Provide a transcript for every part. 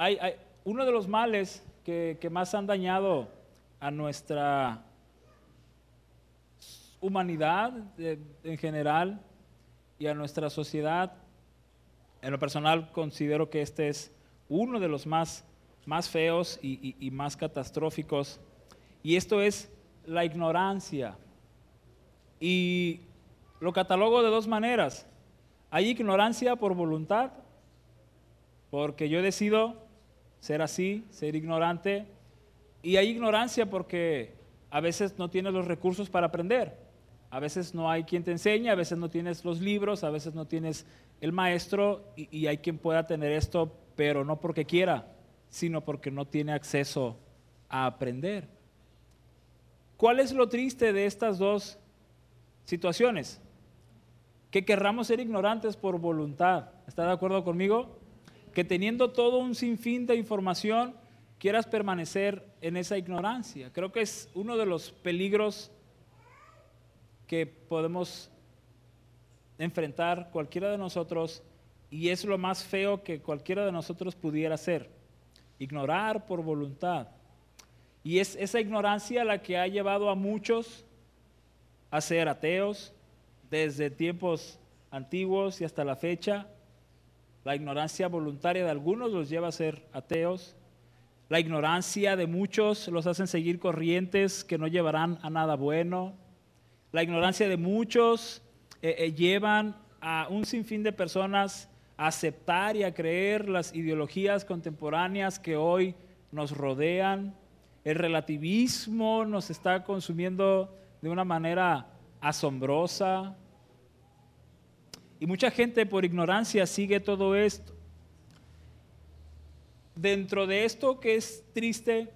hay, uno de los males que, más han dañado a nuestra humanidad en general y a nuestra sociedad, en lo personal considero que este es uno de los más, más feos y, más catastróficos, y esto es la ignorancia. Y lo catalogo de dos maneras. Hay ignorancia por voluntad, porque yo decido ser así, ser ignorante, y hay ignorancia porque a veces no tienes los recursos para aprender. A veces no hay quien te enseñe, a veces no tienes los libros, a veces no tienes el maestro y, hay quien pueda tener esto, pero no porque quiera, sino porque no tiene acceso a aprender. ¿Cuál es lo triste de estas dos situaciones? Que querramos ser ignorantes por voluntad. ¿Está de acuerdo conmigo? Que teniendo todo un sinfín de información, quieras permanecer en esa ignorancia. Creo que es uno de los peligros que podemos enfrentar cualquiera de nosotros y es lo más feo que cualquiera de nosotros pudiera hacer, ignorar por voluntad. Y es esa ignorancia la que ha llevado a muchos a ser ateos desde tiempos antiguos y hasta la fecha. La ignorancia voluntaria de algunos los lleva a ser ateos. La ignorancia de muchos los hacen seguir corrientes que no llevarán a nada bueno. La ignorancia de muchos eh, eh, llevan a un sinfín de personas a aceptar y a creer las ideologías contemporáneas que hoy nos rodean. El relativismo nos está consumiendo de una manera asombrosa. Y mucha gente por ignorancia sigue todo esto. Dentro de esto que es triste,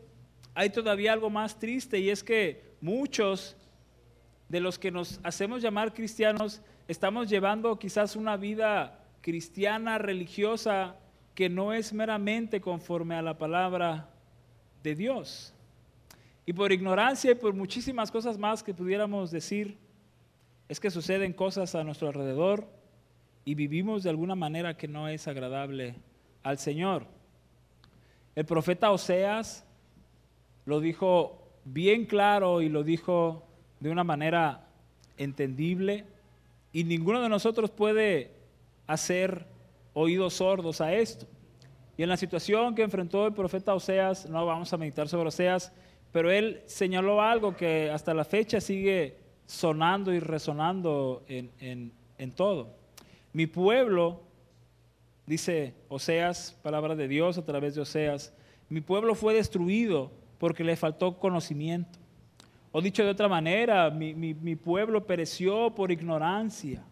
hay todavía algo más triste y es que muchos de los que nos hacemos llamar cristianos, estamos llevando quizás una vida cristiana, religiosa, que no es meramente conforme a la palabra de Dios. Y por ignorancia y por muchísimas cosas más que pudiéramos decir, es que suceden cosas a nuestro alrededor y vivimos de alguna manera que no es agradable al Señor. El profeta Oseas lo dijo bien claro y lo dijo de una manera entendible y ninguno de nosotros puede hacer oídos sordos a esto. Y en la situación que enfrentó el profeta Oseas, no vamos a meditar sobre Oseas, pero él señaló algo que hasta la fecha sigue sonando y resonando en, en todo. Mi pueblo, dice Oseas, palabra de Dios a través de Oseas, mi pueblo fue destruido porque le faltó conocimiento. O dicho de otra manera, mi, pueblo pereció por ignorancia.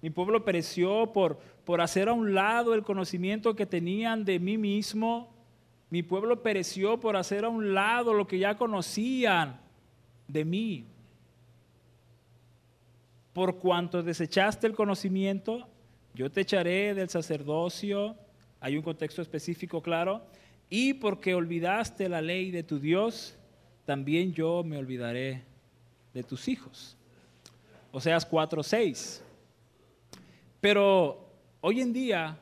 Mi pueblo pereció por, por hacer a un lado el conocimiento que tenían de mí mismo. Mi pueblo pereció por hacer a un lado lo que ya conocían de mí. Por cuanto desechaste el conocimiento, yo te echaré del sacerdocio. Hay un contexto específico, claro. Y porque olvidaste la ley de tu Dios, también yo me olvidaré de tus hijos. Oseas 4:6. Pero hoy en día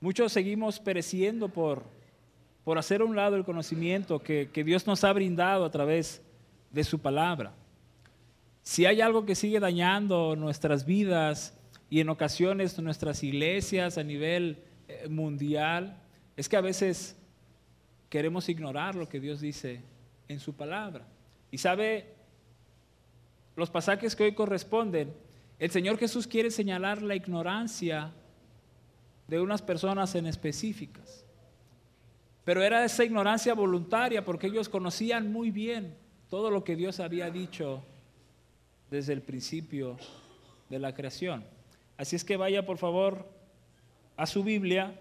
muchos seguimos pereciendo por, por hacer a un lado el conocimiento que, que Dios nos ha brindado a través de su palabra. Si hay algo que sigue dañando nuestras vidas y en ocasiones nuestras iglesias a nivel eh, mundial, es que a veces queremos ignorar lo que Dios dice en su palabra. Y sabe, los pasajes que hoy corresponden, el Señor Jesús quiere señalar la ignorancia de unas personas en específicas. Pero era esa ignorancia voluntaria porque ellos conocían muy bien todo lo que Dios había dicho desde el principio de la creación. Así es que vaya por favor a su Biblia.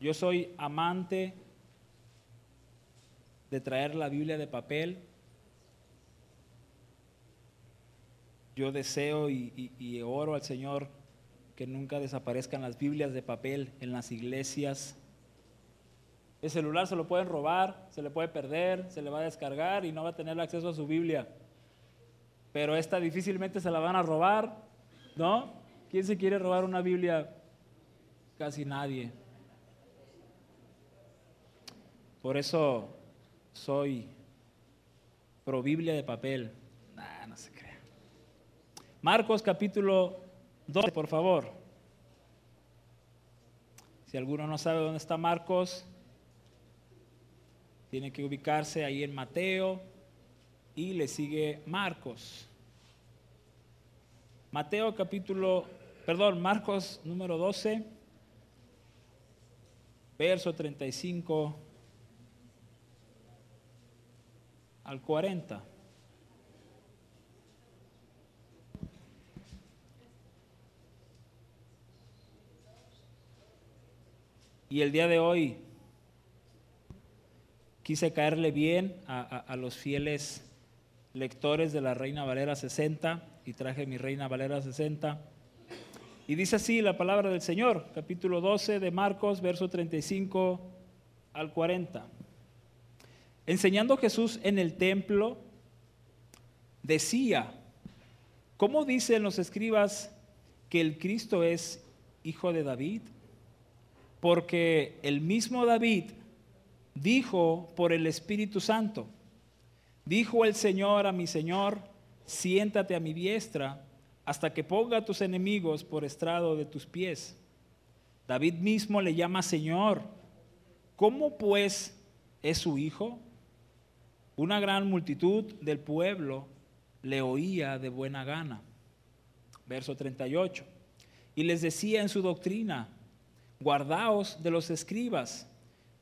Yo soy amante de traer la Biblia de papel. Yo deseo y, oro al Señor que nunca desaparezcan las Biblias de papel en las iglesias. El celular se lo pueden robar, se le puede perder, se le va a descargar y no va a tener acceso a su Biblia. Pero esta difícilmente se la van a robar, ¿no? ¿Quién se quiere robar una Biblia casi nadie. Por eso soy pro Biblia de papel. No se crea. Marcos capítulo 12, por favor. Si alguno no sabe dónde está Marcos, tiene que ubicarse ahí en Mateo y le sigue Marcos. Mateo capítulo, perdón, Marcos número 12, verso 35 al 40. Y el día de hoy quise caerle bien a, los fieles lectores de la Reina Valera 60 y traje mi Reina Valera 60. Y dice así la palabra del Señor, capítulo 12 de Marcos, verso 35 al 40. Enseñando Jesús en el templo, decía, ¿cómo dicen los escribas que el Cristo es hijo de David? porque el mismo David dijo por el Espíritu Santo, dijo el Señor a mi Señor, siéntate a mi diestra hasta que ponga a tus enemigos por estrado de tus pies. David mismo le llama Señor. ¿Cómo pues es su hijo? Una gran multitud del pueblo le oía de buena gana. Verso 38. Y les decía en su doctrina, Guardaos de los escribas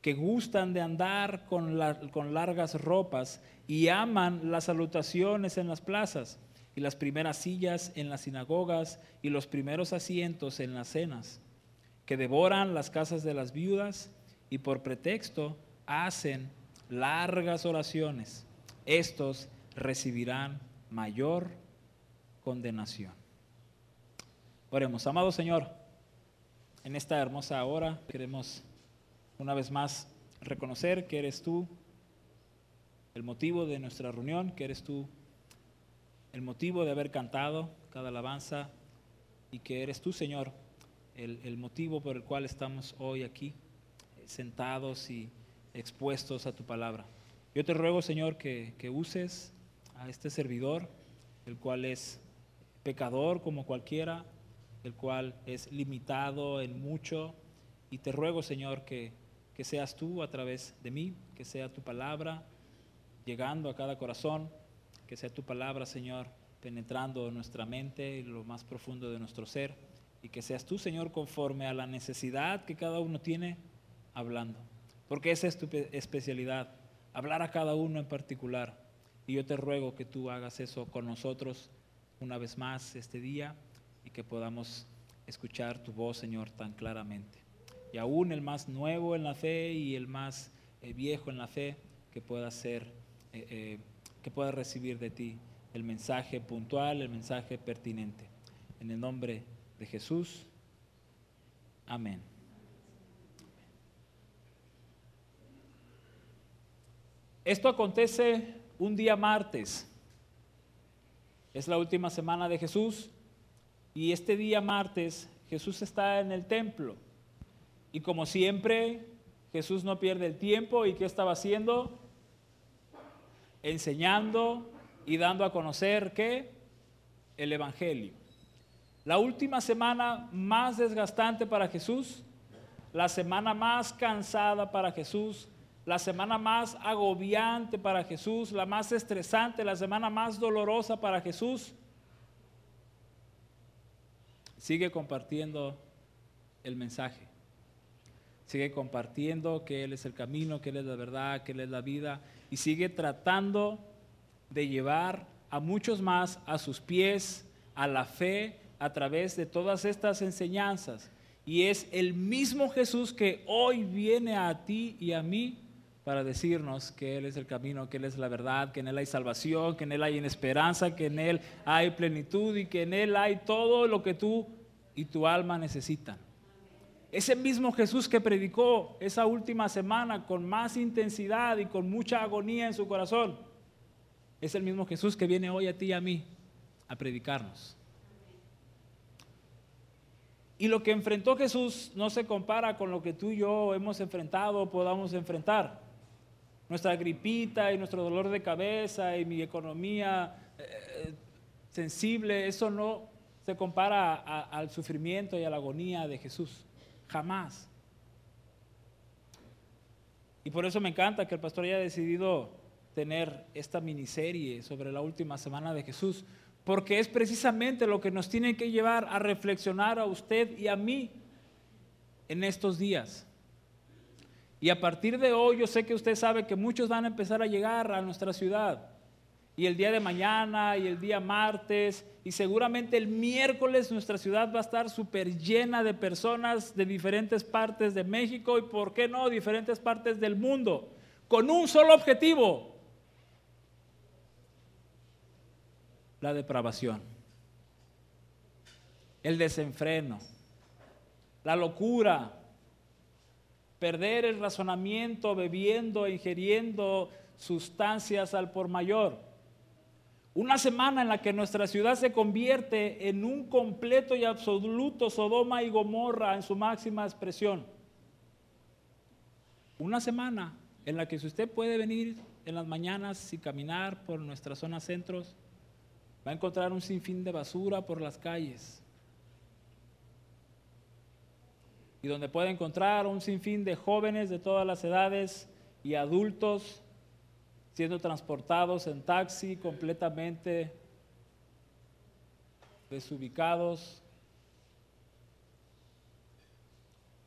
que gustan de andar con, con, largas ropas y aman las salutaciones en las plazas y las primeras sillas en las sinagogas y los primeros asientos en las cenas, que devoran las casas de las viudas y por pretexto hacen largas oraciones. Estos recibirán mayor condenación. Oremos, amado Señor en esta hermosa hora queremos una vez más reconocer que eres tú el motivo de nuestra reunión, que eres tú el motivo de haber cantado cada alabanza y que eres tú, Señor, el, motivo por el cual estamos hoy aquí, sentados y expuestos a tu palabra. Yo te ruego, Señor, que, que uses a este servidor, el cual es pecador como cualquiera, el cual es limitado en mucho. Y te ruego, Señor, que, que seas tú a través de mí, que sea tu palabra llegando a cada corazón, que sea tu palabra, Señor, penetrando en nuestra mente y lo más profundo de nuestro ser, y que seas tú, Señor, conforme a la necesidad que cada uno tiene, hablando. Porque esa es tu especialidad, hablar a cada uno en particular. Y yo te ruego que tú hagas eso con nosotros una vez más este día y que podamos escuchar tu voz, Señor, tan claramente. Y aún el más nuevo en la fe y el más eh, viejo en la fe, que pueda ser, eh, eh, que pueda recibir de ti el mensaje puntual, el mensaje pertinente. En el nombre de Jesús. Amén. Esto acontece un día martes. Es la última semana de Jesús. Y este día martes Jesús está en el templo. Y como siempre, Jesús no pierde el tiempo. ¿Y qué estaba haciendo? Enseñando y dando a conocer qué? El Evangelio. La última semana más desgastante para Jesús, la semana más cansada para Jesús, la semana más agobiante para Jesús, la más estresante, la semana más dolorosa para Jesús Sigue compartiendo el mensaje. Sigue compartiendo que Él es el camino, que Él es la verdad, que Él es la vida. Y sigue tratando de llevar a muchos más a sus pies, a la fe, a través de todas estas enseñanzas. Y es el mismo Jesús que hoy viene a ti y a mí para decirnos que Él es el camino, que Él es la verdad, que en Él hay salvación, que en Él hay esperanza, que en Él hay plenitud y que en Él hay todo lo que tú y tu alma necesitan. Ese mismo Jesús que predicó esa última semana con más intensidad y con mucha agonía en su corazón, es el mismo Jesús que viene hoy a ti y a mí a predicarnos. Y lo que enfrentó Jesús no se compara con lo que tú y yo hemos enfrentado o podamos enfrentar. Nuestra gripita y nuestro dolor de cabeza y mi economía eh, sensible, eso no se compara al sufrimiento y a la agonía de Jesús. Jamás. Y por eso me encanta que el pastor haya decidido tener esta miniserie sobre la última semana de Jesús, porque es precisamente lo que nos tiene que llevar a reflexionar a usted y a mí en estos días. Y a partir de hoy yo sé que usted sabe que muchos van a empezar a llegar a nuestra ciudad. Y el día de mañana y el día martes y seguramente el miércoles nuestra ciudad va a estar súper llena de personas de diferentes partes de México y, ¿por qué no?, diferentes partes del mundo, con un solo objetivo, la depravación, el desenfreno, la locura, perder el razonamiento bebiendo, ingiriendo sustancias al por mayor. Una semana en la que nuestra ciudad se convierte en un completo y absoluto Sodoma y Gomorra en su máxima expresión. Una semana en la que si usted puede venir en las mañanas y caminar por nuestras zonas centros, va a encontrar un sinfín de basura por las calles. Y donde puede encontrar un sinfín de jóvenes de todas las edades y adultos siendo transportados en taxi completamente desubicados.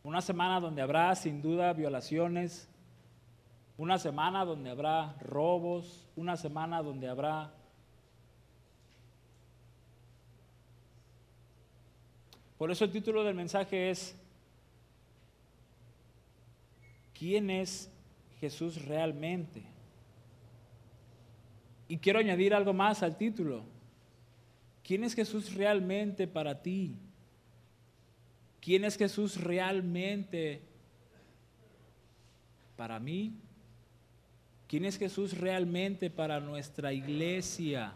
Una semana donde habrá sin duda violaciones, una semana donde habrá robos, una semana donde habrá Por eso el título del mensaje es, ¿quién es Jesús realmente? Y quiero añadir algo más al título. ¿Quién es Jesús realmente para ti? ¿Quién es Jesús realmente para mí? ¿Quién es Jesús realmente para nuestra iglesia?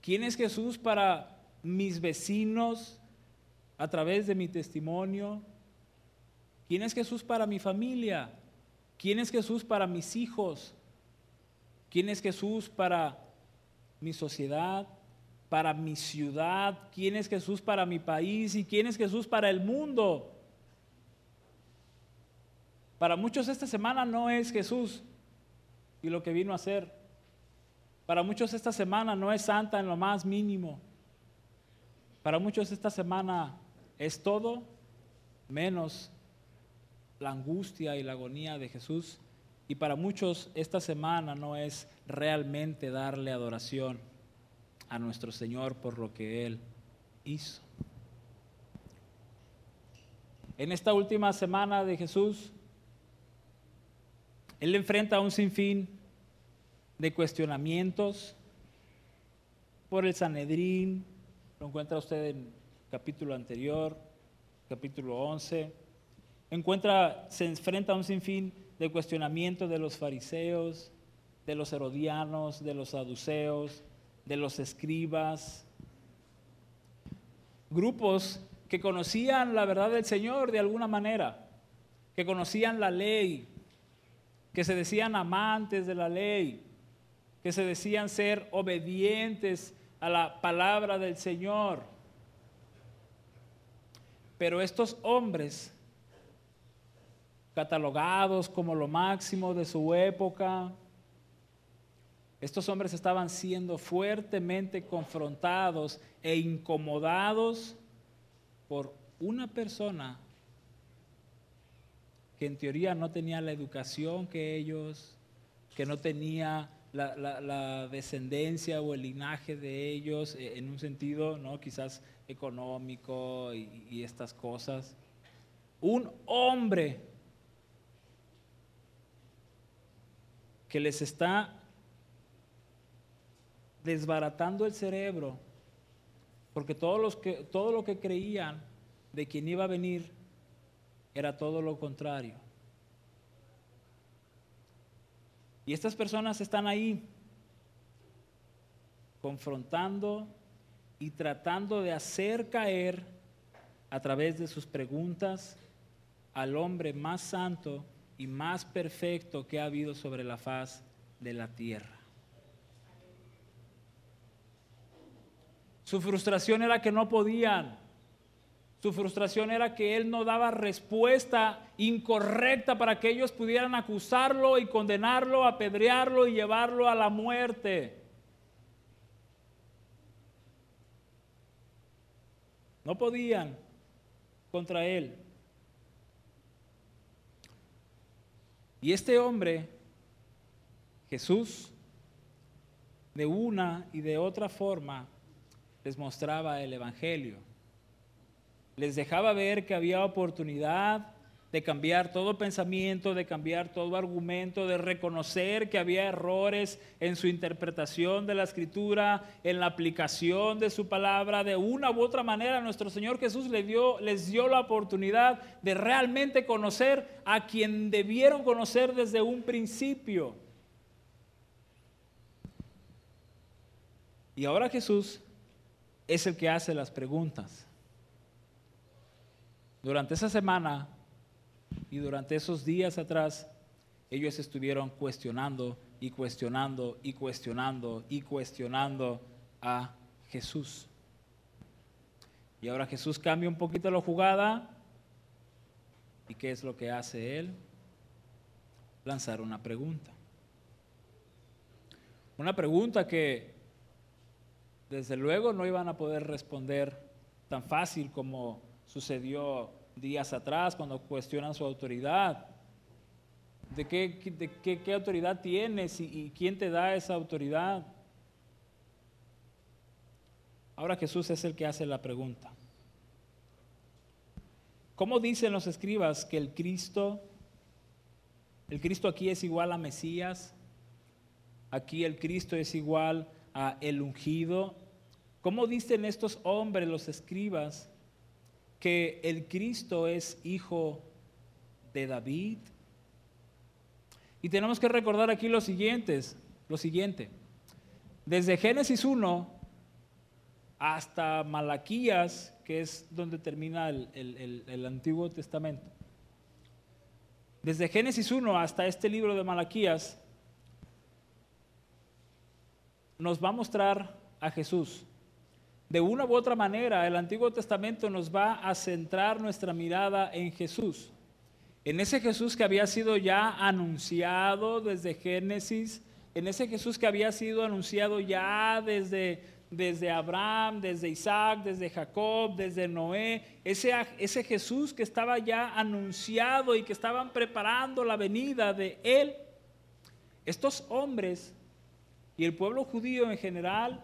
¿Quién es Jesús para mis vecinos a través de mi testimonio? ¿Quién es Jesús para mi familia? ¿Quién es Jesús para mis hijos? ¿Quién es Jesús para mi sociedad, para mi ciudad? ¿Quién es Jesús para mi país? ¿Y quién es Jesús para el mundo? Para muchos esta semana no es Jesús y lo que vino a hacer. Para muchos esta semana no es santa en lo más mínimo. Para muchos esta semana es todo menos la angustia y la agonía de Jesús. Y para muchos esta semana no es realmente darle adoración a nuestro Señor por lo que Él hizo. En esta última semana de Jesús, Él enfrenta un sinfín de cuestionamientos por el Sanedrín, lo encuentra usted en capítulo anterior, capítulo 11. Encuentra, se enfrenta a un sinfín de cuestionamiento de los fariseos, de los herodianos, de los saduceos, de los escribas. Grupos que conocían la verdad del Señor de alguna manera, que conocían la ley, que se decían amantes de la ley, que se decían ser obedientes a la palabra del Señor. Pero estos hombres, catalogados como lo máximo de su época, estos hombres estaban siendo fuertemente confrontados e incomodados por una persona que en teoría no tenía la educación que ellos, que no tenía la, descendencia o el linaje de ellos eh, en un sentido, ¿no? Quizás económico y, y estas cosas. Un hombre que les está desbaratando el cerebro, porque todos los que, todo lo que creían de quien iba a venir era todo lo contrario. Y estas personas están ahí confrontando y tratando de hacer caer a través de sus preguntas al hombre más santo y más perfecto que ha habido sobre la faz de la tierra. Su frustración era que no podían. Su frustración era que él no daba respuesta incorrecta para que ellos pudieran acusarlo y condenarlo, apedrearlo y llevarlo a la muerte. No podían contra él. Y este hombre, Jesús, de una y de otra forma, les mostraba el Evangelio. Les dejaba ver que había oportunidad de cambiar todo pensamiento, de cambiar todo argumento, de reconocer que había errores en su interpretación de la escritura, en la aplicación de su palabra. De una u otra manera, nuestro Señor Jesús les dio, la oportunidad de realmente conocer a quien debieron conocer desde un principio. Y ahora Jesús es el que hace las preguntas. Durante esa semana y durante esos días atrás, ellos estuvieron cuestionando y cuestionando y cuestionando y cuestionando a Jesús. Y ahora Jesús cambia un poquito la jugada. ¿Y qué es lo que hace él? Lanzar una pregunta. Una pregunta que desde luego no iban a poder responder tan fácil como sucedió días atrás cuando cuestionan su autoridad. ¿De qué, qué, autoridad tienes y, y quién te da esa autoridad? Ahora Jesús es el que hace la pregunta. ¿Cómo dicen los escribas que el Cristo, el Cristo aquí es igual a Mesías? Aquí el Cristo es igual a el ungido. ¿Cómo dicen estos hombres, los escribas, que el Cristo es hijo de David? Y tenemos que recordar aquí lo siguientes, lo siguiente. Desde Génesis 1 hasta Malaquías, que es donde termina el, el Antiguo Testamento. Desde Génesis 1 hasta este libro de Malaquías, nos va a mostrar a Jesús de una u otra manera, el Antiguo Testamento nos va a centrar nuestra mirada en Jesús. En ese Jesús que había sido ya anunciado desde Génesis, en ese Jesús que había sido anunciado ya desde, desde Abraham, desde Isaac, desde Jacob, desde Noé, ese, ese Jesús que estaba ya anunciado y que estaban preparando la venida de Él. Estos hombres y el pueblo judío en general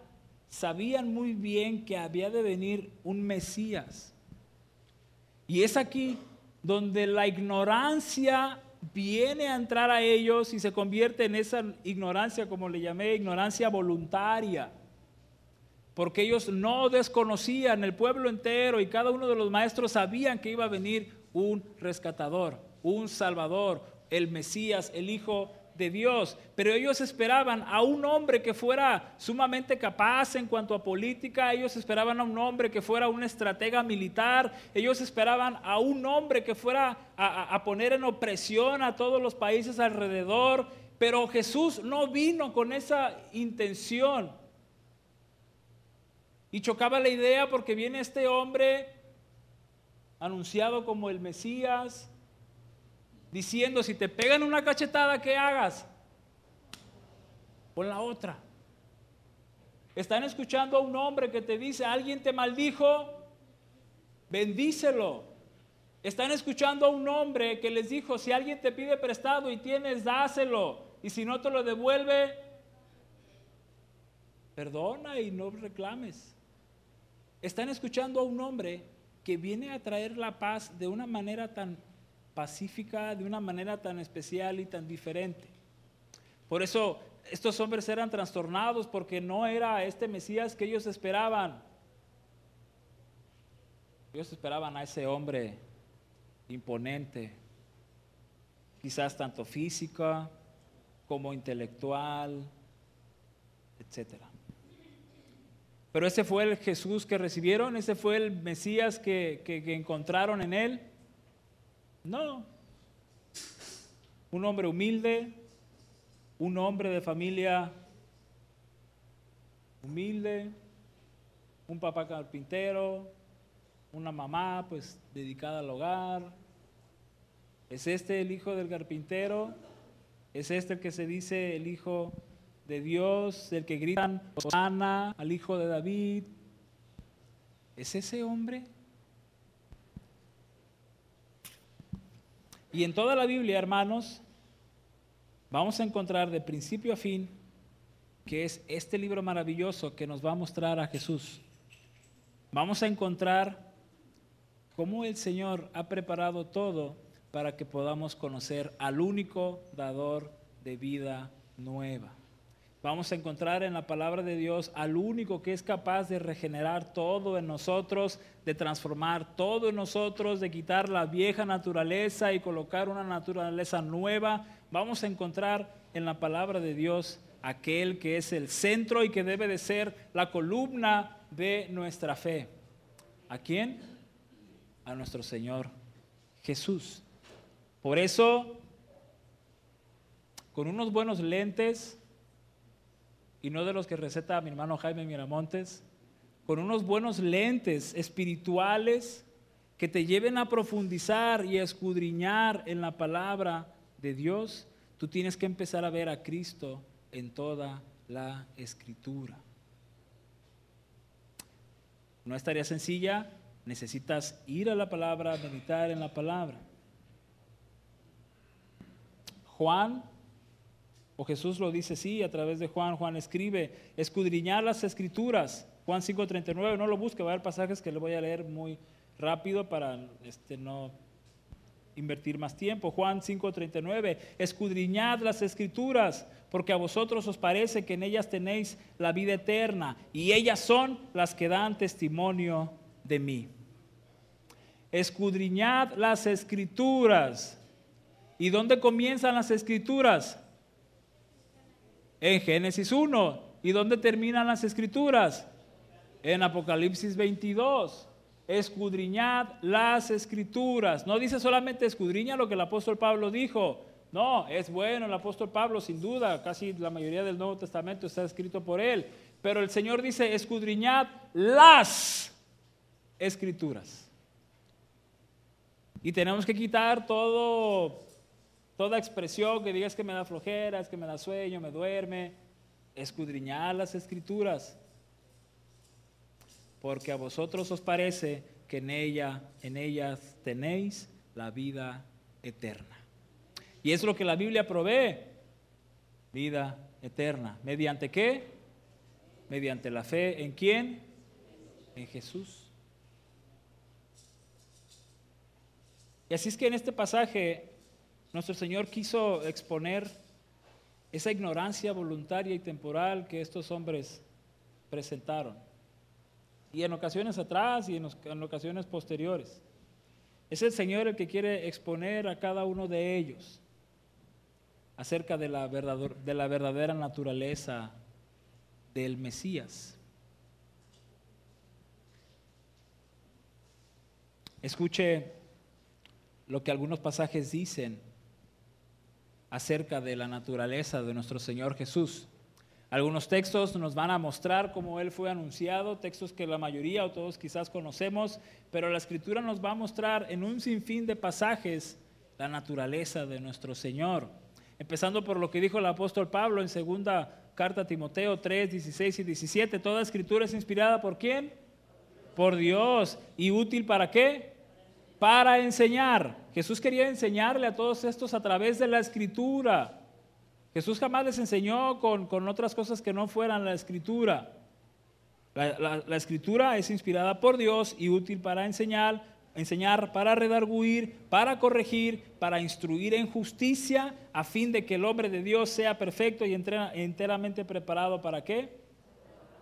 sabían muy bien que había de venir un Mesías. Y es aquí donde la ignorancia viene a entrar a ellos y se convierte en esa ignorancia, como le llamé, ignorancia voluntaria. Porque ellos no desconocían, el pueblo entero y cada uno de los maestros sabían que iba a venir un rescatador, un salvador, el Mesías, el Hijo de Dios, pero ellos esperaban a un hombre que fuera sumamente capaz en cuanto a política, ellos esperaban a un hombre que fuera un estratega militar, ellos esperaban a un hombre que fuera a, a poner en opresión a todos los países alrededor, pero Jesús no vino con esa intención. Y chocaba la idea porque viene este hombre anunciado como el Mesías, diciendo, si te pegan una cachetada, ¿qué hagas? Pon la otra. Están escuchando a un hombre que te dice, alguien te maldijo, bendícelo. Están escuchando a un hombre que les dijo, si alguien te pide prestado y tienes, dáselo. Y si no te lo devuelve, perdona y no reclames. Están escuchando a un hombre que viene a traer la paz de una manera tan pacífica de una manera tan especial y tan diferente. Por eso estos hombres eran trastornados porque no era este Mesías que ellos esperaban. Ellos esperaban a ese hombre imponente, quizás tanto física como intelectual, etc. Pero ese fue el Jesús que recibieron, ese fue el Mesías que, que encontraron en él. No. Un hombre humilde, un hombre de familia humilde, un papá carpintero, una mamá pues dedicada al hogar. ¿Es este el hijo del carpintero? ¿Es este el que se dice el hijo de Dios, el que gritan Ana al hijo de David? ¿Es ese hombre? Y en toda la Biblia, hermanos, vamos a encontrar de principio a fin que es este libro maravilloso que nos va a mostrar a Jesús. Vamos a encontrar cómo el Señor ha preparado todo para que podamos conocer al único dador de vida nueva. Vamos a encontrar en la palabra de Dios al único que es capaz de regenerar todo en nosotros, de transformar todo en nosotros, de quitar la vieja naturaleza y colocar una naturaleza nueva. Vamos a encontrar en la palabra de Dios aquel que es el centro y que debe de ser la columna de nuestra fe. ¿A quién? A nuestro Señor Jesús. Por eso, con unos buenos lentes, y no de los que receta mi hermano Jaime Miramontes, con unos buenos lentes espirituales que te lleven a profundizar y a escudriñar en la palabra de Dios, tú tienes que empezar a ver a Cristo en toda la escritura. No es tarea sencilla, necesitas ir a la palabra, meditar en la palabra. Juan o Jesús lo dice sí a través de Juan. Juan escribe, escudriñar las escrituras. Juan 5.39, no lo busque, va a haber pasajes que le voy a leer muy rápido para este, no invertir más tiempo. Juan 5.39, escudriñad las escrituras, porque a vosotros os parece que en ellas tenéis la vida eterna, y ellas son las que dan testimonio de mí. Escudriñad las escrituras. ¿Y dónde comienzan las escrituras? En Génesis 1. ¿Y dónde terminan las escrituras? En Apocalipsis 22. Escudriñad las escrituras. No dice solamente escudriña lo que el apóstol Pablo dijo. No, es bueno el apóstol Pablo, sin duda. Casi la mayoría del Nuevo Testamento está escrito por él. Pero el Señor dice, escudriñad las escrituras. Y tenemos que quitar todo Toda expresión que digas que me da flojera, es que me da sueño, me duerme, escudriñar las escrituras. Porque a vosotros os parece que en ella, en ellas tenéis la vida eterna. Y es lo que la Biblia provee, vida eterna. ¿Mediante qué? Mediante la fe en quién? En Jesús. Y así es que en este pasaje nuestro Señor quiso exponer esa ignorancia voluntaria y temporal que estos hombres presentaron. Y en ocasiones atrás y en, ocasiones posteriores. Es el Señor el que quiere exponer a cada uno de ellos acerca de la, de la verdadera naturaleza del Mesías. Escuche lo que algunos pasajes dicen acerca de la naturaleza de nuestro Señor Jesús. Algunos textos nos van a mostrar cómo Él fue anunciado, textos que la mayoría o todos quizás conocemos, pero la Escritura nos va a mostrar en un sinfín de pasajes la naturaleza de nuestro Señor. Empezando por lo que dijo el apóstol Pablo en segunda carta a Timoteo 3, 16 y 17. Toda escritura es inspirada por quién? Por Dios. ¿Y útil para qué? Para enseñar. Jesús quería enseñarle a todos estos a través de la escritura. Jesús jamás les enseñó con, otras cosas que no fueran la escritura. La, la, escritura es inspirada por Dios y útil para enseñar, enseñar, para redarguir, para corregir, para instruir en justicia, a fin de que el hombre de Dios sea perfecto y enteramente preparado para qué?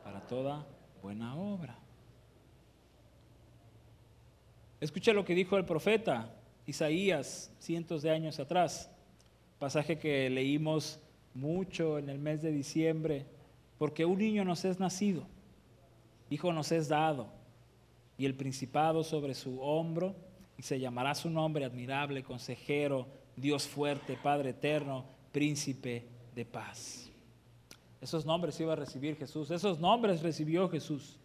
Para toda buena obra. Escucha lo que dijo el profeta Isaías cientos de años atrás, pasaje que leímos mucho en el mes de diciembre, porque un niño nos es nacido, Hijo nos es dado, y el principado sobre su hombro, y se llamará su nombre admirable, consejero, Dios fuerte, Padre eterno, príncipe de paz. Esos nombres iba a recibir Jesús, esos nombres recibió Jesús.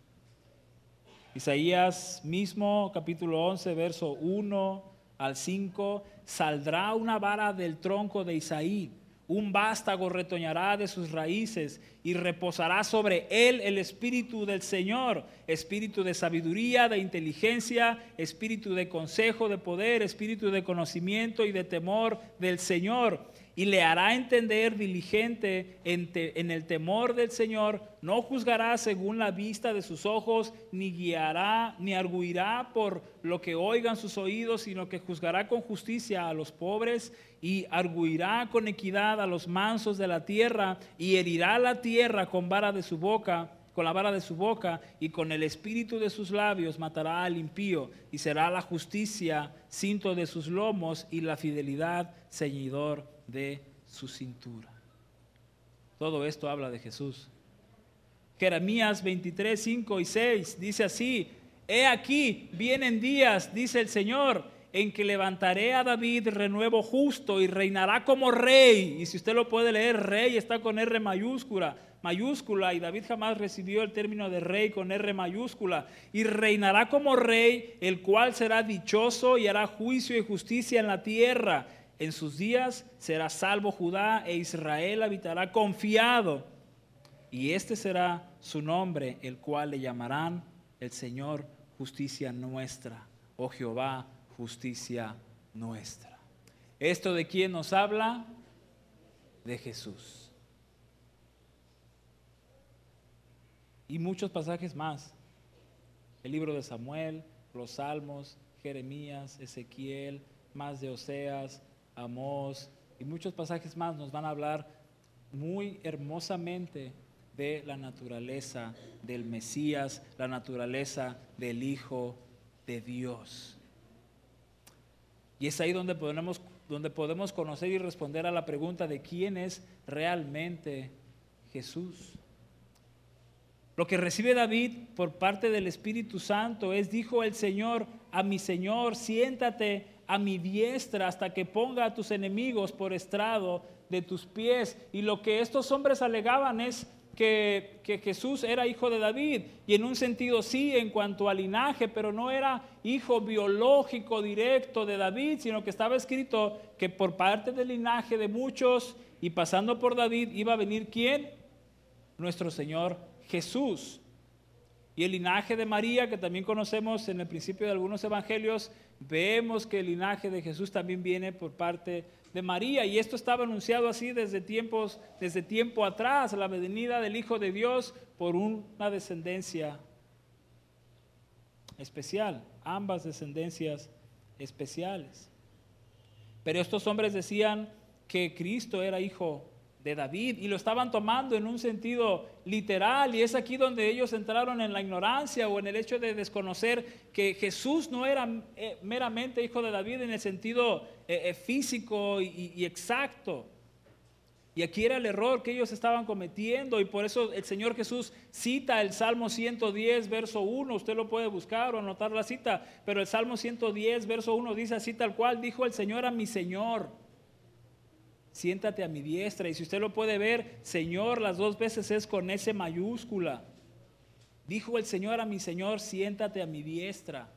Isaías mismo, capítulo 11, verso 1 al 5, saldrá una vara del tronco de Isaí un vástago retoñará de sus raíces y reposará sobre él el espíritu del Señor, espíritu de sabiduría, de inteligencia, espíritu de consejo, de poder, espíritu de conocimiento y de temor del Señor y le hará entender diligente en, el temor del Señor, no juzgará según la vista de sus ojos, ni guiará, ni arguirá por lo que oigan sus oídos, sino que juzgará con justicia a los pobres y arguirá con equidad a los mansos de la tierra y herirá la tierra con vara de su boca con la vara de su boca y con el espíritu de sus labios matará al impío y será la justicia cinto de sus lomos y la fidelidad ceñidor de su cintura. Todo esto habla de Jesús. Jeremías 23, 5 y 6 dice así, he aquí, vienen días, dice el Señor, en que levantaré a David renuevo justo y reinará como rey. Y si usted lo puede leer, rey está con R mayúscula, mayúscula, y David jamás recibió el término de rey con R mayúscula. Y reinará como rey, el cual será dichoso y hará juicio y justicia en la tierra en sus días será salvo Judá e Israel habitará confiado. Y este será su nombre, el cual le llamarán el Señor justicia nuestra, o Jehová justicia nuestra. ¿Esto de quién nos habla? De Jesús. Y muchos pasajes más. El libro de Samuel, los Salmos, Jeremías, Ezequiel, más de Oseas, Amós y muchos pasajes más nos van a hablar muy hermosamente de la naturaleza del Mesías, la naturaleza del Hijo de Dios. Y es ahí donde podemos, donde podemos conocer y responder a la pregunta de quién es realmente Jesús. Lo que recibe David por parte del Espíritu Santo es, dijo el Señor a mi Señor, siéntate a mi diestra hasta que ponga a tus enemigos por estrado de tus pies. Y lo que estos hombres alegaban es que, que, Jesús era hijo de David, y en un sentido sí en cuanto al linaje, pero no era hijo biológico directo de David, sino que estaba escrito que por parte del linaje de muchos y pasando por David iba a venir quién? Nuestro Señor Jesús. Y el linaje de María, que también conocemos en el principio de algunos evangelios, vemos que el linaje de Jesús también viene por parte de María. Y esto estaba anunciado así desde tiempos, desde tiempo atrás, la venida del Hijo de Dios por una descendencia especial, ambas descendencias especiales. Pero estos hombres decían que Cristo era hijo de David y lo estaban tomando en un sentido literal y es aquí donde ellos entraron en la ignorancia o en el hecho de desconocer que Jesús no era eh, meramente hijo de David en el sentido eh, eh, físico y, exacto. Y aquí era el error que ellos estaban cometiendo y por eso el Señor Jesús cita el Salmo 110, verso 1, usted lo puede buscar o anotar la cita, pero el Salmo 110, verso 1 dice así tal cual, dijo el Señor a mi Señor siéntate a mi diestra. Y si usted lo puede ver, Señor, las dos veces es con S mayúscula. Dijo el Señor a mi Señor, siéntate a mi diestra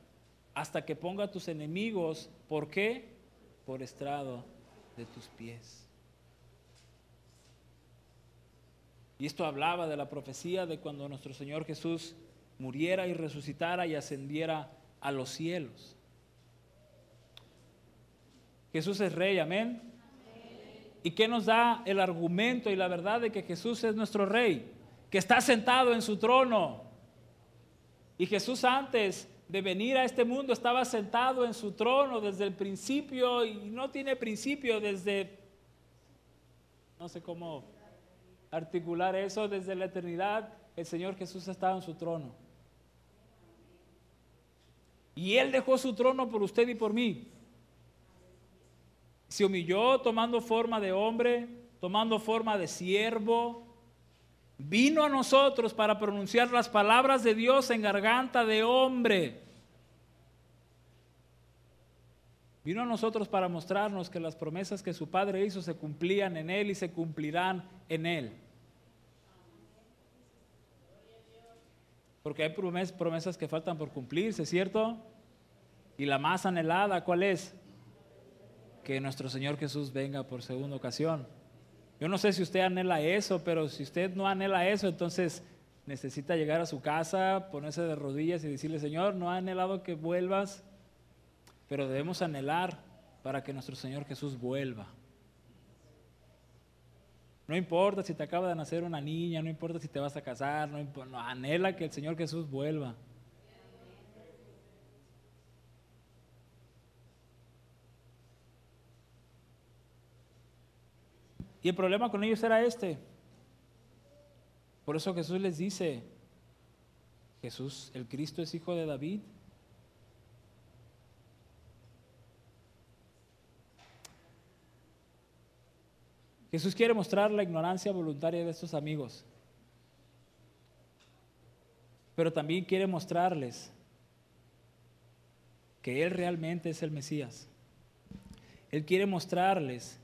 hasta que ponga a tus enemigos. ¿Por qué? Por estrado de tus pies. Y esto hablaba de la profecía de cuando nuestro Señor Jesús muriera y resucitara y ascendiera a los cielos. Jesús es rey, amén. ¿Y qué nos da el argumento y la verdad de que Jesús es nuestro rey? Que está sentado en su trono. Y Jesús antes de venir a este mundo estaba sentado en su trono desde el principio y no tiene principio desde, no sé cómo articular eso, desde la eternidad el Señor Jesús estaba en su trono. Y Él dejó su trono por usted y por mí. Se humilló tomando forma de hombre, tomando forma de siervo, Vino a nosotros para pronunciar las palabras de Dios en garganta de hombre. Vino a nosotros para mostrarnos que las promesas que su Padre hizo se cumplían en Él y se cumplirán en Él. Porque hay promesas que faltan por cumplirse, ¿cierto? Y la más anhelada, ¿cuál es? Que nuestro Señor Jesús venga por segunda ocasión. Yo no sé si usted anhela eso, pero si usted no anhela eso, entonces necesita llegar a su casa, ponerse de rodillas y decirle, Señor, no ha anhelado que vuelvas, pero debemos anhelar para que nuestro Señor Jesús vuelva. No importa si te acaba de nacer una niña, no importa si te vas a casar, no, anhela que el Señor Jesús vuelva. Y el problema con ellos era este. Por eso Jesús les dice, Jesús, el Cristo es hijo de David. Jesús quiere mostrar la ignorancia voluntaria de estos amigos, pero también quiere mostrarles que Él realmente es el Mesías. Él quiere mostrarles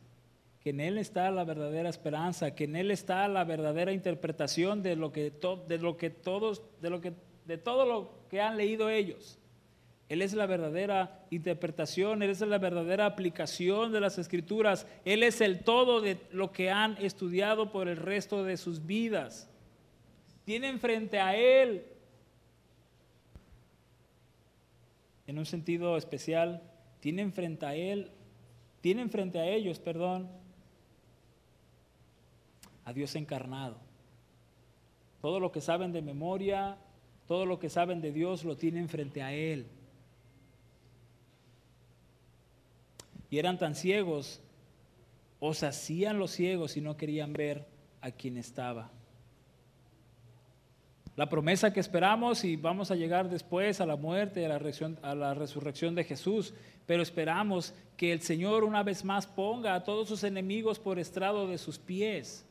que en Él está la verdadera esperanza, que en Él está la verdadera interpretación de lo que, de lo que todos, de lo que, de todo lo que han leído ellos. Él es la verdadera interpretación, Él es la verdadera aplicación de las escrituras, Él es el todo de lo que han estudiado por el resto de sus vidas. Tienen frente a Él, en un sentido especial, tienen frente a Él, tienen frente a ellos, perdón, a Dios encarnado. Todo lo que saben de memoria, todo lo que saben de Dios lo tienen frente a Él. y eran tan ciegos o se hacían los ciegos y no querían ver a quien estaba. La promesa que esperamos y vamos a llegar después a la muerte, a la, a la resurrección de Jesús, pero esperamos que el Señor una vez más ponga a todos sus enemigos por estrado de sus pies.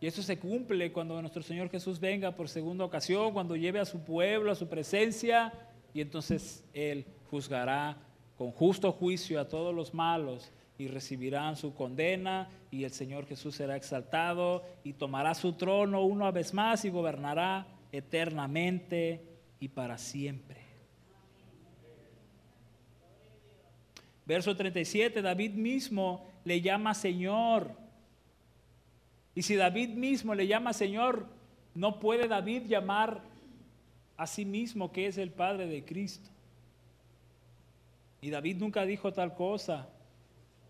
Y eso se cumple cuando nuestro Señor Jesús venga por segunda ocasión, cuando lleve a su pueblo a su presencia y entonces Él juzgará con justo juicio a todos los malos y recibirán su condena y el Señor Jesús será exaltado y tomará su trono una vez más y gobernará eternamente y para siempre. Verso 37, David mismo le llama Señor. Y si David mismo le llama Señor, no puede David llamar a sí mismo que es el Padre de Cristo. Y David nunca dijo tal cosa.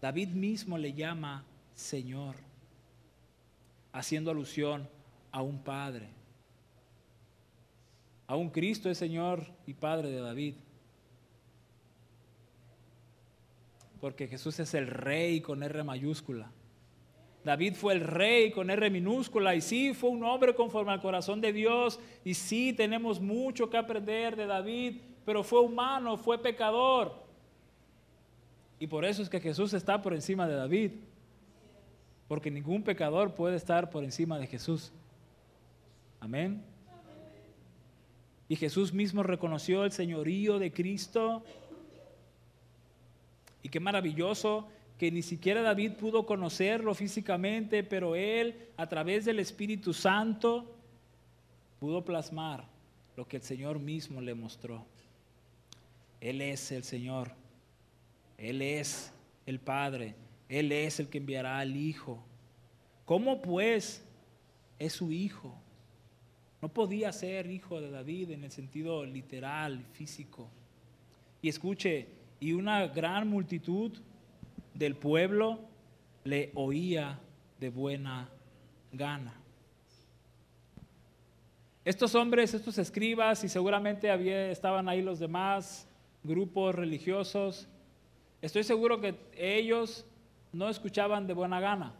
David mismo le llama Señor, haciendo alusión a un Padre. A un Cristo es Señor y Padre de David. Porque Jesús es el rey con R mayúscula. David fue el rey con R minúscula y sí, fue un hombre conforme al corazón de Dios y sí, tenemos mucho que aprender de David, pero fue humano, fue pecador. Y por eso es que Jesús está por encima de David. Porque ningún pecador puede estar por encima de Jesús. Amén. Y Jesús mismo reconoció el señorío de Cristo. Y qué maravilloso que ni siquiera David pudo conocerlo físicamente, pero él a través del Espíritu Santo pudo plasmar lo que el Señor mismo le mostró. Él es el Señor. Él es el Padre, Él es el que enviará al Hijo. ¿Cómo pues es su Hijo? No podía ser hijo de David en el sentido literal, físico. Y escuche, y una gran multitud del pueblo le oía de buena gana. Estos hombres, estos escribas, y seguramente había, estaban ahí los demás grupos religiosos, Estoy seguro que ellos no escuchaban de buena gana.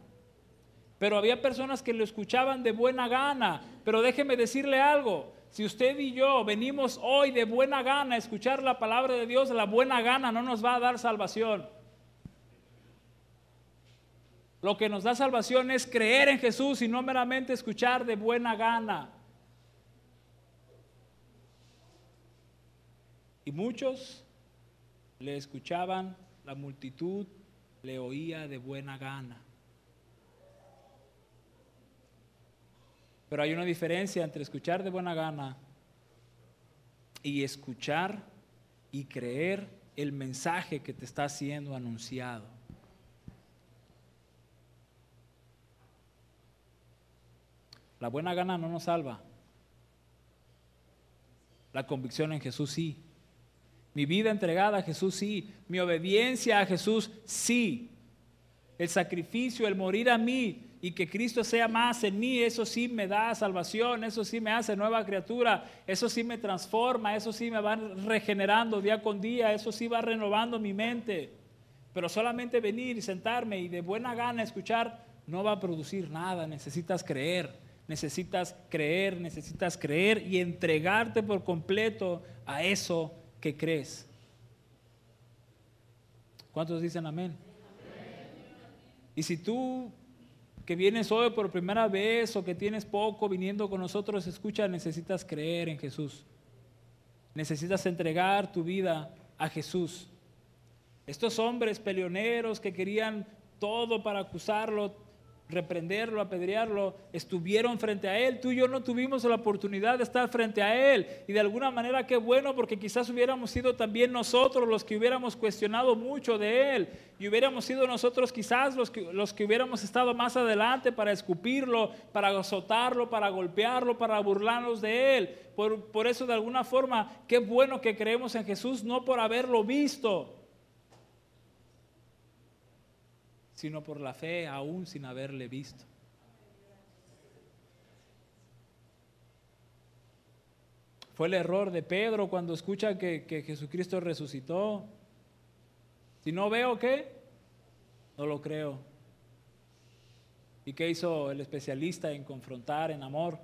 Pero había personas que lo escuchaban de buena gana. Pero déjeme decirle algo. Si usted y yo venimos hoy de buena gana a escuchar la palabra de Dios, la buena gana no nos va a dar salvación. Lo que nos da salvación es creer en Jesús y no meramente escuchar de buena gana. Y muchos le escuchaban, la multitud le oía de buena gana. Pero hay una diferencia entre escuchar de buena gana y escuchar y creer el mensaje que te está siendo anunciado. La buena gana no nos salva. La convicción en Jesús sí. Mi vida entregada a Jesús sí. Mi obediencia a Jesús sí. El sacrificio, el morir a mí y que Cristo sea más en mí, eso sí me da salvación, eso sí me hace nueva criatura, eso sí me transforma, eso sí me va regenerando día con día, eso sí va renovando mi mente. Pero solamente venir y sentarme y de buena gana escuchar no va a producir nada, necesitas creer necesitas creer, necesitas creer y entregarte por completo a eso que crees. ¿Cuántos dicen amén? Y si tú que vienes hoy por primera vez o que tienes poco viniendo con nosotros, escucha, necesitas creer en Jesús. Necesitas entregar tu vida a Jesús. Estos hombres peleoneros que querían todo para acusarlo, reprenderlo, apedrearlo, estuvieron frente a Él. Tú y yo no tuvimos la oportunidad de estar frente a Él. Y de alguna manera qué bueno, porque quizás hubiéramos sido también nosotros los que hubiéramos cuestionado mucho de Él. Y hubiéramos sido nosotros quizás los que, los que hubiéramos estado más adelante para escupirlo, para azotarlo, para golpearlo, para burlarnos de Él. Por, por eso de alguna forma, qué bueno que creemos en Jesús, no por haberlo visto sino por la fe aún sin haberle visto. Fue el error de Pedro cuando escucha que, Jesucristo resucitó. Si no veo qué, no lo creo. ¿Y qué hizo el especialista en confrontar en amor?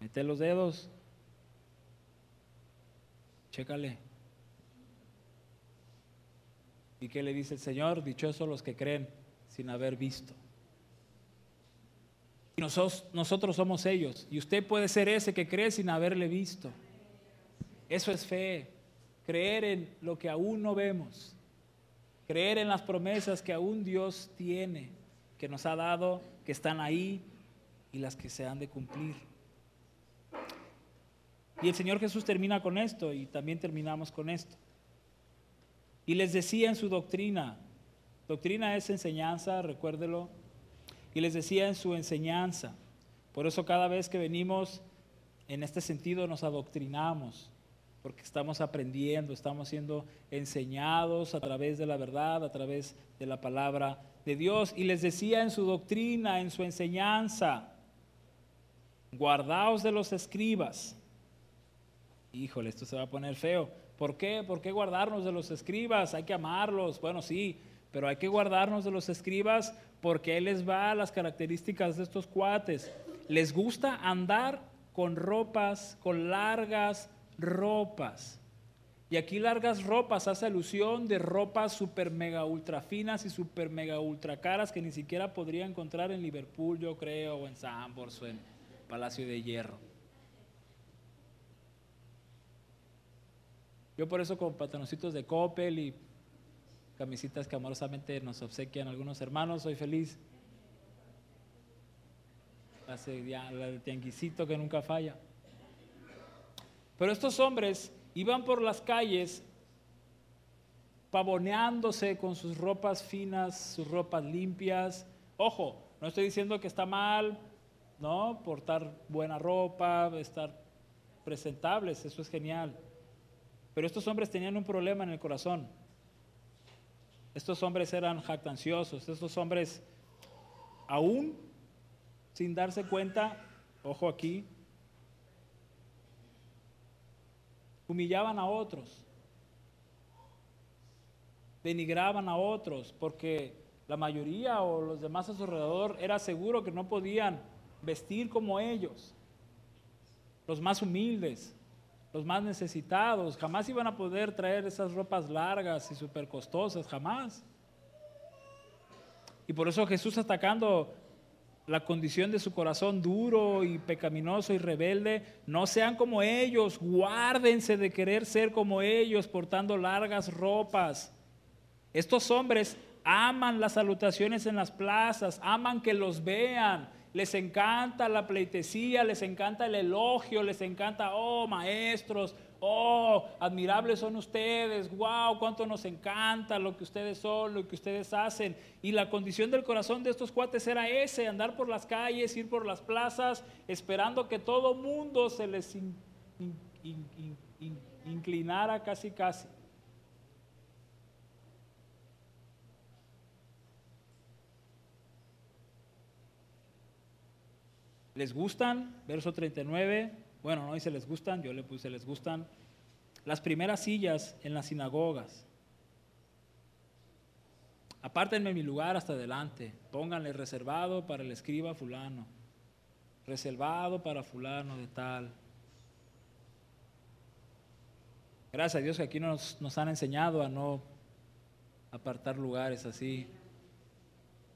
Mete los dedos, chécale. ¿Y qué le dice el Señor? Dichosos los que creen sin haber visto. Y nosotros, nosotros somos ellos. Y usted puede ser ese que cree sin haberle visto. Eso es fe. Creer en lo que aún no vemos. Creer en las promesas que aún Dios tiene, que nos ha dado, que están ahí y las que se han de cumplir. Y el Señor Jesús termina con esto y también terminamos con esto. Y les decía en su doctrina, doctrina es enseñanza, recuérdelo, y les decía en su enseñanza, por eso cada vez que venimos en este sentido nos adoctrinamos, porque estamos aprendiendo, estamos siendo enseñados a través de la verdad, a través de la palabra de Dios. Y les decía en su doctrina, en su enseñanza, guardaos de los escribas. Híjole, esto se va a poner feo. ¿Por qué? ¿Por qué guardarnos de los escribas? Hay que amarlos. Bueno, sí, pero hay que guardarnos de los escribas porque les va las características de estos cuates. Les gusta andar con ropas, con largas ropas. Y aquí largas ropas hace alusión de ropas super mega ultra finas y super mega ultra caras que ni siquiera podría encontrar en Liverpool, yo creo, o en Sambors o en Palacio de Hierro. Yo por eso con pantaloncitos de Coppel y camisitas que amorosamente nos obsequian algunos hermanos, soy feliz. Hace ya el tianguisito que nunca falla. Pero estos hombres iban por las calles pavoneándose con sus ropas finas, sus ropas limpias. Ojo, no estoy diciendo que está mal, ¿no? Portar buena ropa, estar presentables, eso es genial. Pero estos hombres tenían un problema en el corazón. Estos hombres eran jactanciosos, estos hombres aún sin darse cuenta, ojo aquí, humillaban a otros, denigraban a otros, porque la mayoría o los demás a su alrededor era seguro que no podían vestir como ellos, los más humildes los más necesitados. Jamás iban a poder traer esas ropas largas y súper costosas, jamás. Y por eso Jesús atacando la condición de su corazón duro y pecaminoso y rebelde, no sean como ellos, guárdense de querer ser como ellos portando largas ropas. Estos hombres aman las salutaciones en las plazas, aman que los vean, les encanta la pleitesía, les encanta el elogio, les encanta, oh maestros, oh, admirables son ustedes, wow, cuánto nos encanta lo que ustedes son, lo que ustedes hacen. Y la condición del corazón de estos cuates era ese, andar por las calles, ir por las plazas, esperando que todo mundo se les inclinara casi casi. ¿Les gustan? Verso 39. Bueno, no dice les gustan, yo le puse les gustan. Las primeras sillas en las sinagogas. Apártenme mi lugar hasta adelante. Pónganle reservado para el escriba fulano. Reservado para fulano de tal. Gracias a Dios que aquí nos, nos han enseñado a no apartar lugares así.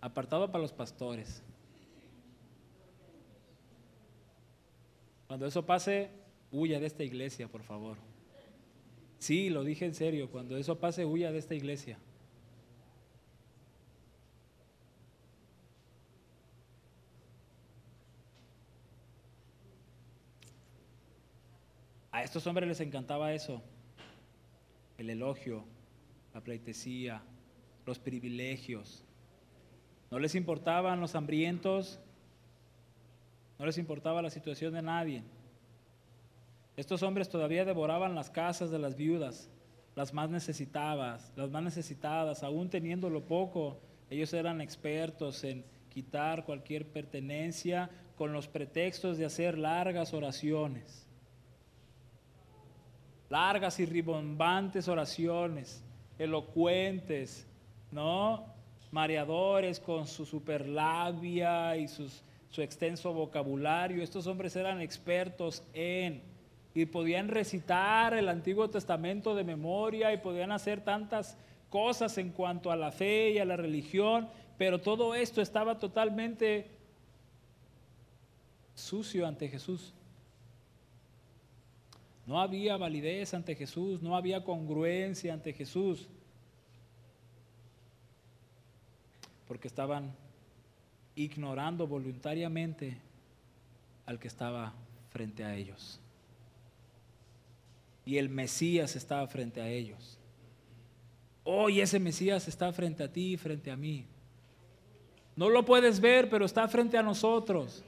Apartado para los pastores. Cuando eso pase, huya de esta iglesia, por favor. Sí, lo dije en serio, cuando eso pase, huya de esta iglesia. A estos hombres les encantaba eso, el elogio, la pleitesía, los privilegios. No les importaban los hambrientos, no les importaba la situación de nadie. Estos hombres todavía devoraban las casas de las viudas, las más necesitadas, las más necesitadas, aún teniendo lo poco. Ellos eran expertos en quitar cualquier pertenencia con los pretextos de hacer largas oraciones. Largas y ribombantes oraciones, elocuentes, ¿no? Mareadores con su superlabia y sus su extenso vocabulario. Estos hombres eran expertos en y podían recitar el Antiguo Testamento de memoria y podían hacer tantas cosas en cuanto a la fe y a la religión, pero todo esto estaba totalmente sucio ante Jesús. No había validez ante Jesús, no había congruencia ante Jesús, porque estaban ignorando voluntariamente al que estaba frente a ellos. Y el Mesías estaba frente a ellos. Hoy ese Mesías está frente a ti, frente a mí. No lo puedes ver, pero está frente a nosotros.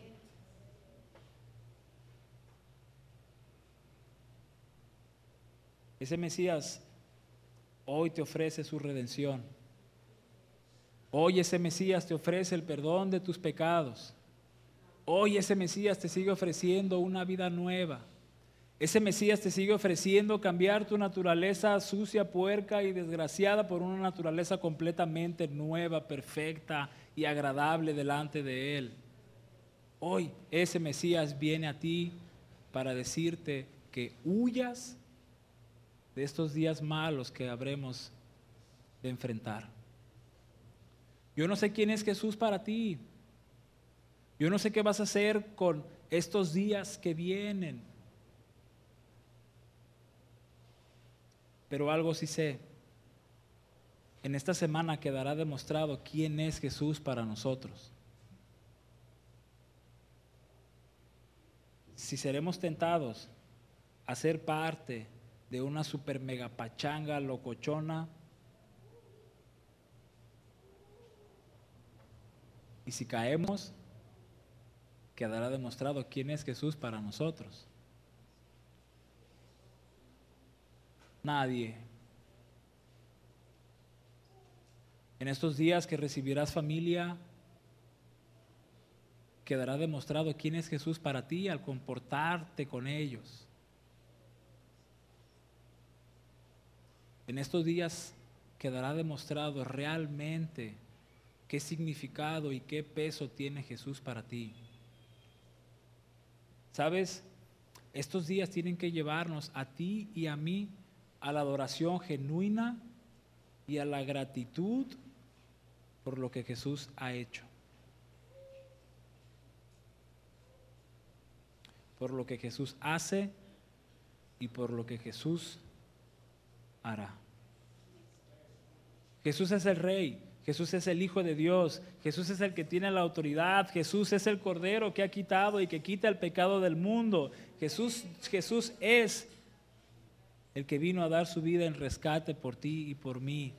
Ese Mesías hoy te ofrece su redención. Hoy ese Mesías te ofrece el perdón de tus pecados. Hoy ese Mesías te sigue ofreciendo una vida nueva. Ese Mesías te sigue ofreciendo cambiar tu naturaleza sucia, puerca y desgraciada por una naturaleza completamente nueva, perfecta y agradable delante de Él. Hoy ese Mesías viene a ti para decirte que huyas de estos días malos que habremos de enfrentar. Yo no sé quién es Jesús para ti. Yo no sé qué vas a hacer con estos días que vienen. Pero algo sí sé. En esta semana quedará demostrado quién es Jesús para nosotros. Si seremos tentados a ser parte de una super mega pachanga locochona, Y si caemos, quedará demostrado quién es Jesús para nosotros. Nadie. En estos días que recibirás familia, quedará demostrado quién es Jesús para ti al comportarte con ellos. En estos días quedará demostrado realmente qué significado y qué peso tiene Jesús para ti. ¿Sabes? Estos días tienen que llevarnos a ti y a mí a la adoración genuina y a la gratitud por lo que Jesús ha hecho. Por lo que Jesús hace y por lo que Jesús hará. Jesús es el Rey, Jesús es el Hijo de Dios, Jesús es el que tiene la autoridad, Jesús es el Cordero que ha quitado y que quita el pecado del mundo. Jesús, Jesús es el que vino a dar su vida en rescate por ti y por mí.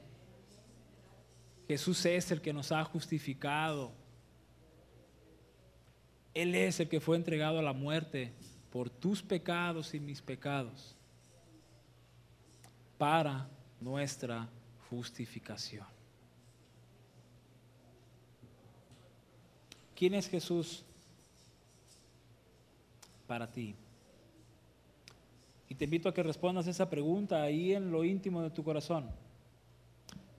Jesús es el que nos ha justificado. Él es el que fue entregado a la muerte por tus pecados y mis pecados para nuestra justificación. ¿Quién es Jesús para ti? Y te invito a que respondas esa pregunta ahí en lo íntimo de tu corazón.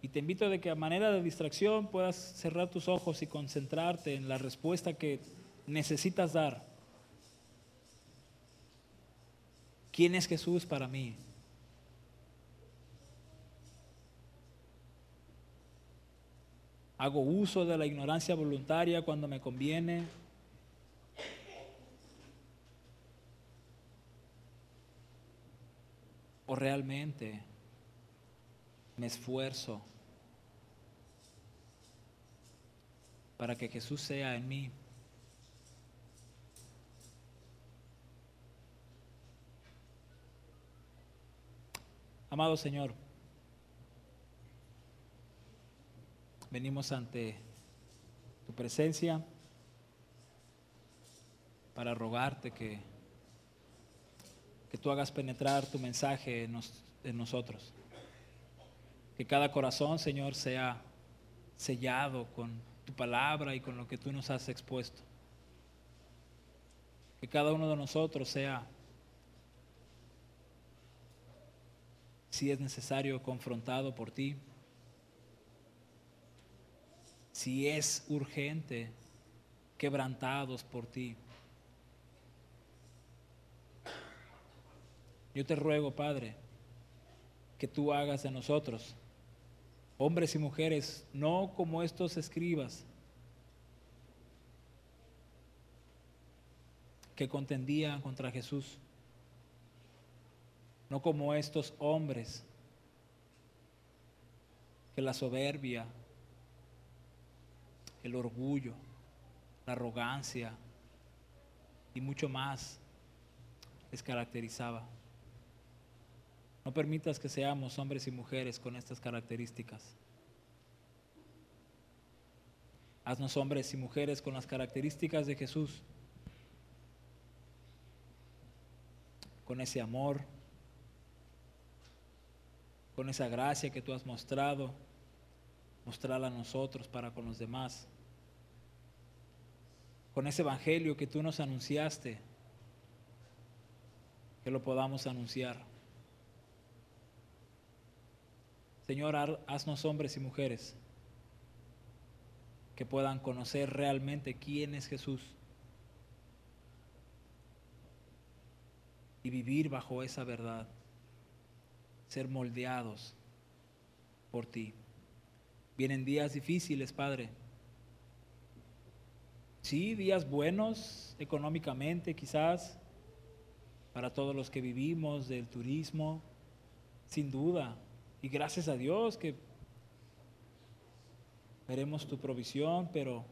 Y te invito a que a manera de distracción puedas cerrar tus ojos y concentrarte en la respuesta que necesitas dar. ¿Quién es Jesús para mí? Hago uso de la ignorancia voluntaria cuando me conviene. O realmente me esfuerzo para que Jesús sea en mí. Amado Señor, venimos ante tu presencia para rogarte que, que tú hagas penetrar tu mensaje en, nosotros. Que cada corazón, Señor, sea sellado con tu palabra y con lo que tú nos has expuesto. Que cada uno de nosotros sea, si es necesario, confrontado por ti si es urgente, quebrantados por ti. Yo te ruego, Padre, que tú hagas de nosotros, hombres y mujeres, no como estos escribas, que contendían contra Jesús, no como estos hombres que la soberbia, el orgullo, la arrogancia y mucho más les caracterizaba. No permitas que seamos hombres y mujeres con estas características. Haznos hombres y mujeres con las características de Jesús, con ese amor, con esa gracia que tú has mostrado mostrarla a nosotros para con los demás. Con ese evangelio que tú nos anunciaste, que lo podamos anunciar. Señor, haznos hombres y mujeres que puedan conocer realmente quién es Jesús y vivir bajo esa verdad, ser moldeados por ti. Vienen días difíciles, Padre. Sí, días buenos económicamente quizás para todos los que vivimos del turismo, sin duda. Y gracias a Dios que veremos tu provisión, pero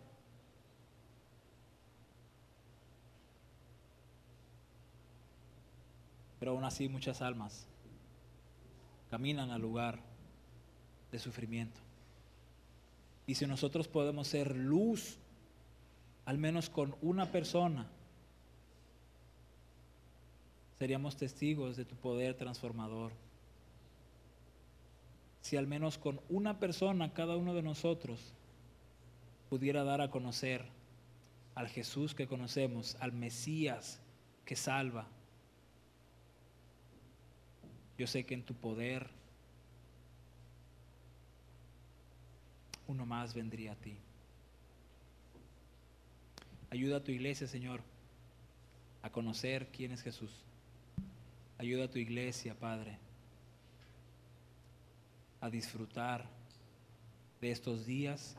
pero aún así muchas almas caminan al lugar de sufrimiento. Y si nosotros podemos ser luz, al menos con una persona, seríamos testigos de tu poder transformador. Si al menos con una persona, cada uno de nosotros, pudiera dar a conocer al Jesús que conocemos, al Mesías que salva, yo sé que en tu poder uno más vendría a ti. Ayuda a tu iglesia, Señor, a conocer quién es Jesús. Ayuda a tu iglesia, Padre, a disfrutar de estos días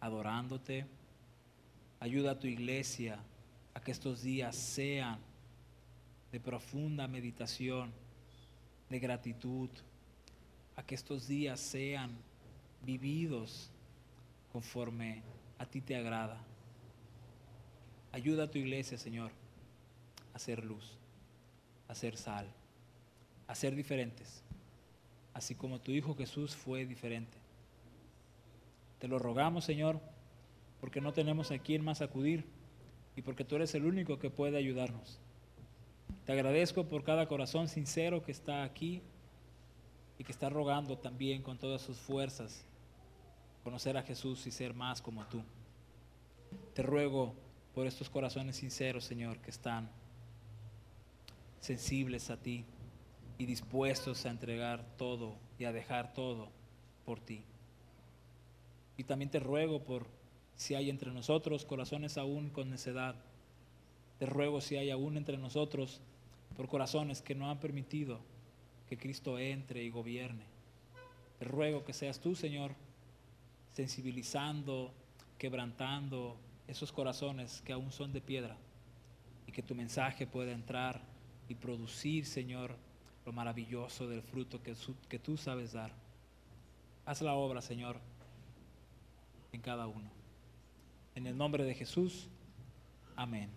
adorándote. Ayuda a tu iglesia a que estos días sean de profunda meditación, de gratitud, a que estos días sean vividos conforme a ti te agrada. Ayuda a tu iglesia, Señor, a ser luz, a ser sal, a ser diferentes, así como tu Hijo Jesús fue diferente. Te lo rogamos, Señor, porque no tenemos a quién más acudir y porque tú eres el único que puede ayudarnos. Te agradezco por cada corazón sincero que está aquí y que está rogando también con todas sus fuerzas conocer a Jesús y ser más como tú. Te ruego por estos corazones sinceros, Señor, que están sensibles a ti y dispuestos a entregar todo y a dejar todo por ti. Y también te ruego por si hay entre nosotros corazones aún con necedad. Te ruego si hay aún entre nosotros por corazones que no han permitido que Cristo entre y gobierne. Te ruego que seas tú, Señor, sensibilizando, quebrantando esos corazones que aún son de piedra y que tu mensaje pueda entrar y producir, Señor, lo maravilloso del fruto que, que tú sabes dar. Haz la obra, Señor, en cada uno. En el nombre de Jesús, amén.